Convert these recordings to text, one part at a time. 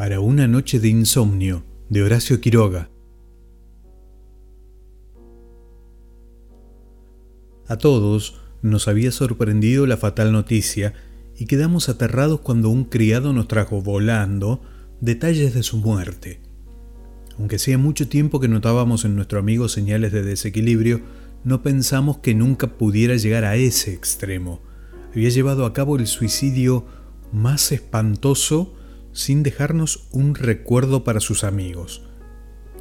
para una noche de insomnio de Horacio Quiroga. A todos nos había sorprendido la fatal noticia y quedamos aterrados cuando un criado nos trajo volando detalles de su muerte. Aunque hacía mucho tiempo que notábamos en nuestro amigo señales de desequilibrio, no pensamos que nunca pudiera llegar a ese extremo. Había llevado a cabo el suicidio más espantoso sin dejarnos un recuerdo para sus amigos.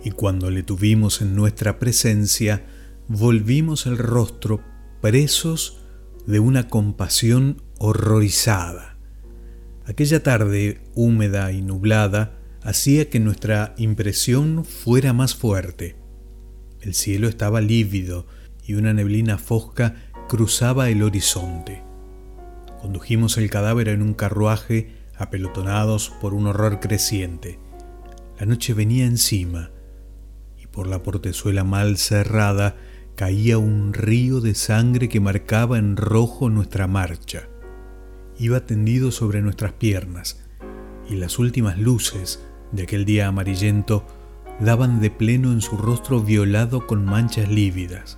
Y cuando le tuvimos en nuestra presencia, volvimos el rostro presos de una compasión horrorizada. Aquella tarde húmeda y nublada hacía que nuestra impresión fuera más fuerte. El cielo estaba lívido y una neblina fosca cruzaba el horizonte. Condujimos el cadáver en un carruaje apelotonados por un horror creciente. La noche venía encima y por la portezuela mal cerrada caía un río de sangre que marcaba en rojo nuestra marcha. Iba tendido sobre nuestras piernas y las últimas luces de aquel día amarillento daban de pleno en su rostro violado con manchas lívidas.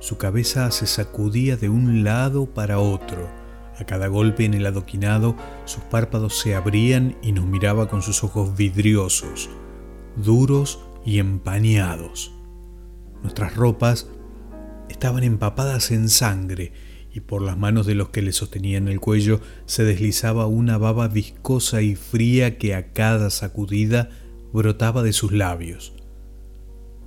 Su cabeza se sacudía de un lado para otro. A cada golpe en el adoquinado sus párpados se abrían y nos miraba con sus ojos vidriosos, duros y empañados. Nuestras ropas estaban empapadas en sangre y por las manos de los que le sostenían el cuello se deslizaba una baba viscosa y fría que a cada sacudida brotaba de sus labios.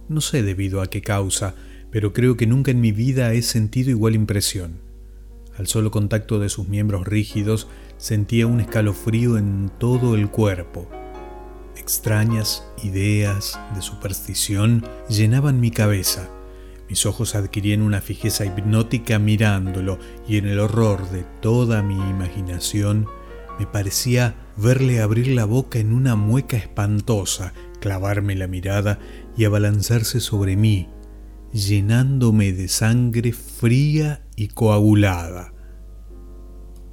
No sé debido a qué causa, pero creo que nunca en mi vida he sentido igual impresión. Al solo contacto de sus miembros rígidos sentía un escalofrío en todo el cuerpo. Extrañas ideas de superstición llenaban mi cabeza mis ojos adquirían una fijeza hipnótica mirándolo y en el horror de toda mi imaginación me parecía verle abrir la boca en una mueca espantosa, clavarme la mirada y abalanzarse sobre mí, llenándome de sangre fría y coagulada.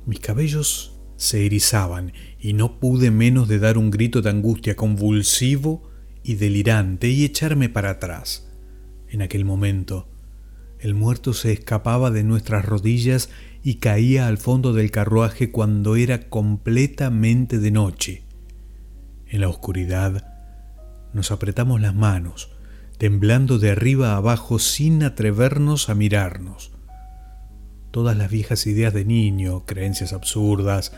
Mis cabellos se erizaban y no pude menos de dar un grito de angustia convulsivo y delirante y echarme para atrás. En aquel momento, el muerto se escapaba de nuestras rodillas y caía al fondo del carruaje cuando era completamente de noche. En la oscuridad, nos apretamos las manos, temblando de arriba a abajo sin atrevernos a mirarnos. Todas las viejas ideas de niño, creencias absurdas,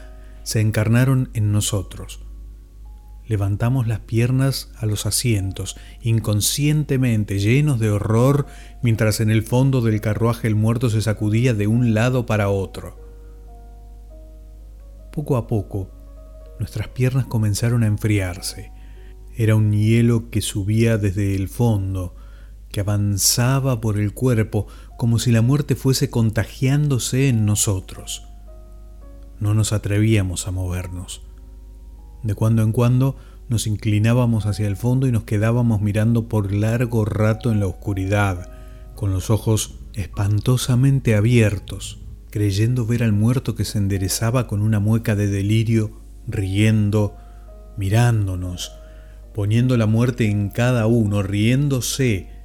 se encarnaron en nosotros. Levantamos las piernas a los asientos, inconscientemente llenos de horror, mientras en el fondo del carruaje el muerto se sacudía de un lado para otro. Poco a poco, nuestras piernas comenzaron a enfriarse. Era un hielo que subía desde el fondo, que avanzaba por el cuerpo como si la muerte fuese contagiándose en nosotros. No nos atrevíamos a movernos. De cuando en cuando nos inclinábamos hacia el fondo y nos quedábamos mirando por largo rato en la oscuridad, con los ojos espantosamente abiertos, creyendo ver al muerto que se enderezaba con una mueca de delirio, riendo, mirándonos, poniendo la muerte en cada uno, riéndose.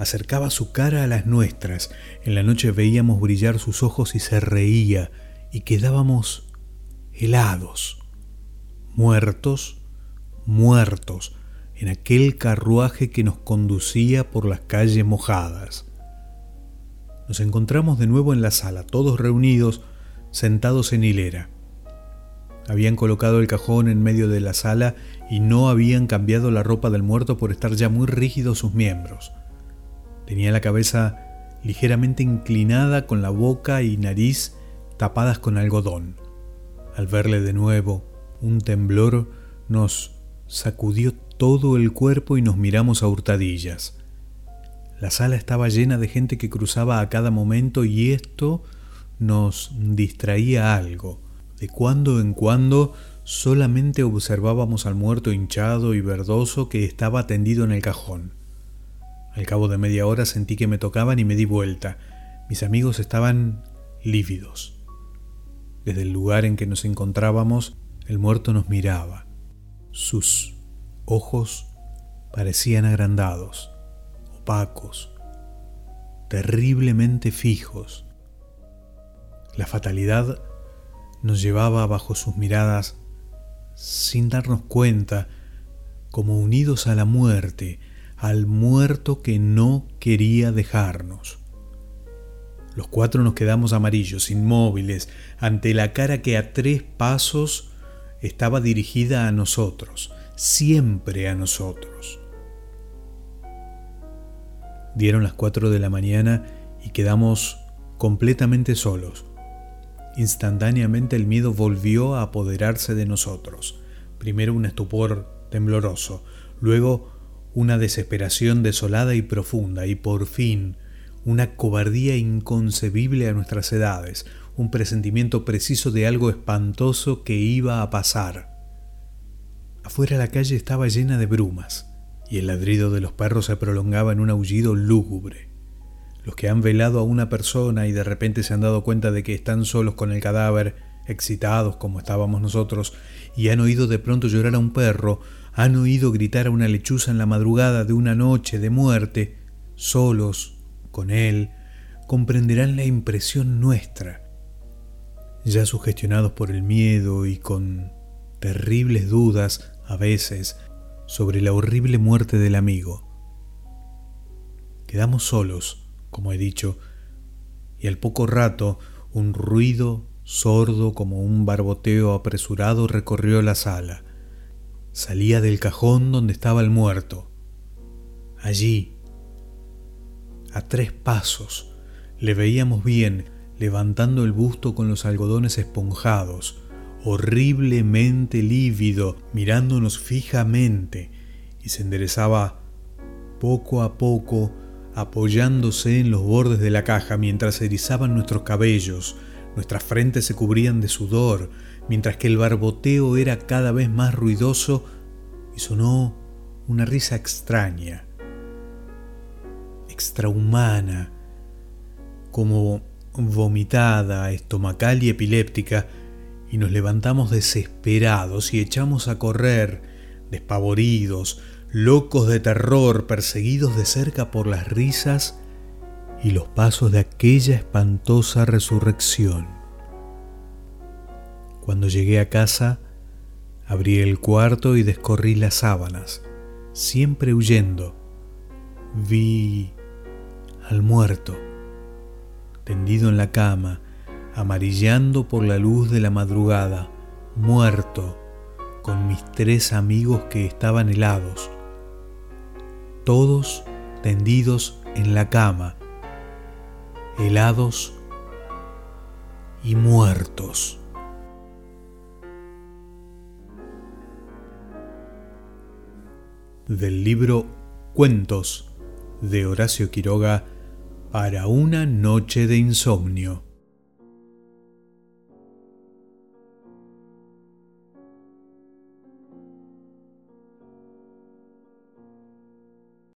Acercaba su cara a las nuestras. En la noche veíamos brillar sus ojos y se reía, y quedábamos helados muertos, muertos, en aquel carruaje que nos conducía por las calles mojadas. Nos encontramos de nuevo en la sala, todos reunidos, sentados en hilera. Habían colocado el cajón en medio de la sala y no habían cambiado la ropa del muerto por estar ya muy rígidos sus miembros. Tenía la cabeza ligeramente inclinada con la boca y nariz tapadas con algodón. Al verle de nuevo, un temblor nos sacudió todo el cuerpo y nos miramos a hurtadillas. La sala estaba llena de gente que cruzaba a cada momento y esto nos distraía algo. De cuando en cuando solamente observábamos al muerto hinchado y verdoso que estaba tendido en el cajón. Al cabo de media hora sentí que me tocaban y me di vuelta. Mis amigos estaban lívidos. Desde el lugar en que nos encontrábamos el muerto nos miraba. Sus ojos parecían agrandados, opacos, terriblemente fijos. La fatalidad nos llevaba bajo sus miradas sin darnos cuenta, como unidos a la muerte, al muerto que no quería dejarnos. Los cuatro nos quedamos amarillos, inmóviles, ante la cara que a tres pasos estaba dirigida a nosotros, siempre a nosotros. Dieron las cuatro de la mañana y quedamos completamente solos. Instantáneamente el miedo volvió a apoderarse de nosotros. Primero un estupor tembloroso, luego una desesperación desolada y profunda, y por fin una cobardía inconcebible a nuestras edades, un presentimiento preciso de algo espantoso que iba a pasar. Afuera la calle estaba llena de brumas, y el ladrido de los perros se prolongaba en un aullido lúgubre. Los que han velado a una persona y de repente se han dado cuenta de que están solos con el cadáver, excitados como estábamos nosotros, y han oído de pronto llorar a un perro, han oído gritar a una lechuza en la madrugada de una noche de muerte, solos, con él, comprenderán la impresión nuestra. Ya sugestionados por el miedo y con terribles dudas, a veces, sobre la horrible muerte del amigo. Quedamos solos, como he dicho, y al poco rato un ruido sordo como un barboteo apresurado recorrió la sala. Salía del cajón donde estaba el muerto. Allí, a tres pasos, le veíamos bien levantando el busto con los algodones esponjados, horriblemente lívido, mirándonos fijamente, y se enderezaba poco a poco apoyándose en los bordes de la caja mientras erizaban nuestros cabellos, nuestras frentes se cubrían de sudor, mientras que el barboteo era cada vez más ruidoso y sonó una risa extraña, extrahumana, como vomitada, estomacal y epiléptica, y nos levantamos desesperados y echamos a correr, despavoridos, locos de terror, perseguidos de cerca por las risas y los pasos de aquella espantosa resurrección. Cuando llegué a casa, abrí el cuarto y descorrí las sábanas, siempre huyendo. Vi al muerto, tendido en la cama, amarillando por la luz de la madrugada, muerto, con mis tres amigos que estaban helados todos tendidos en la cama, helados y muertos. Del libro Cuentos de Horacio Quiroga para una noche de insomnio.